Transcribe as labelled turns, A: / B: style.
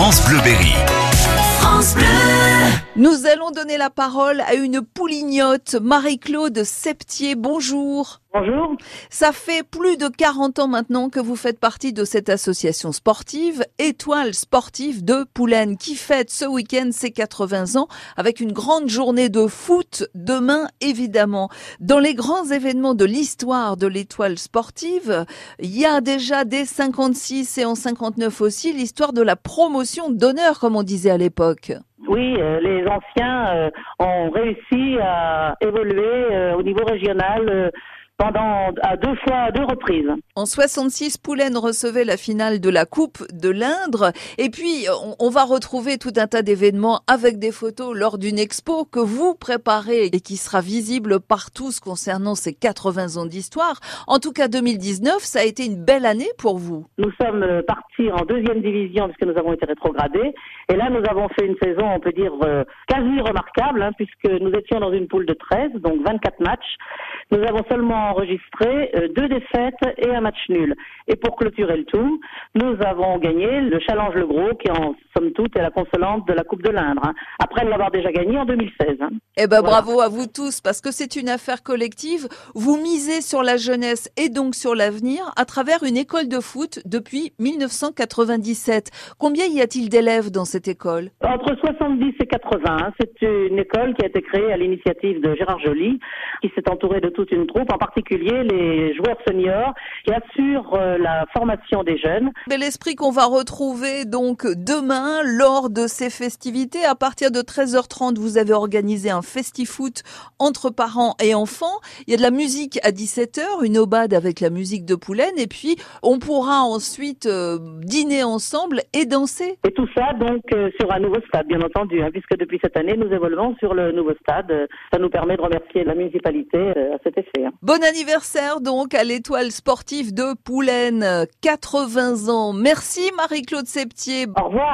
A: France Bleu Berry.
B: France Bleu.
C: Nous allons donner la parole à une poulignotte, Marie-Claude Septier. Bonjour.
D: Bonjour.
C: Ça fait plus de 40 ans maintenant que vous faites partie de cette association sportive, Étoile sportive de Poulaine, qui fête ce week-end ses 80 ans avec une grande journée de foot demain, évidemment. Dans les grands événements de l'histoire de l'Étoile sportive, il y a déjà dès 56 et en 59 aussi l'histoire de la promotion d'honneur, comme on disait à l'époque.
D: Oui, euh, les anciens euh, ont réussi à évoluer euh, au niveau régional pendant à deux fois, à deux reprises.
C: En 66, Poulaine recevait la finale de la Coupe de l'Indre. Et puis, on, on va retrouver tout un tas d'événements avec des photos lors d'une expo que vous préparez et qui sera visible par tous concernant ces 80 ans d'histoire. En tout cas, 2019, ça a été une belle année pour vous.
D: Nous sommes partis en deuxième division puisque nous avons été rétrogradés. Et là, nous avons fait une saison, on peut dire, euh, quasi remarquable, hein, puisque nous étions dans une poule de 13, donc 24 matchs. Nous avons seulement enregistré euh, deux défaites et un match nul. Et pour clôturer le tout, nous avons gagné le Challenge Le Gros, qui en somme toute est la consolante de la Coupe de l'Indre, hein, après l'avoir déjà gagné en 2016. hein.
C: Eh ben,
D: Voilà.
C: bravo à vous tous, parce que c'est une affaire collective. Vous misez sur la jeunesse et donc sur l'avenir à travers une école de foot depuis 1997. Combien y a-t-il d'élèves dans cette école?
D: Entre 70 et 80, hein, c'est une école qui a été créée à l'initiative de Gérard Joly, qui s'est entouré de toute une troupe, en particulier les joueurs seniors, qui assurent euh, la formation des jeunes.
C: Bel esprit qu'on va retrouver donc demain lors de ces festivités. À partir de 13h30, vous avez organisé un festi-foot entre parents et enfants. Il y a de la musique à 17h, une aubade avec la musique de Poulaine, et puis on pourra ensuite euh, dîner ensemble et danser.
D: Et tout ça donc euh, sur un nouveau stade, bien entendu, hein, puisque depuis cette année, nous évoluons sur le nouveau stade. Euh, Ça nous permet de remercier la municipalité euh, à cet effet. hein.
C: Bon anniversaire donc à l'étoile sportive de Poulaine, 80 ans. Merci Marie-Claude Septier.
D: Au revoir.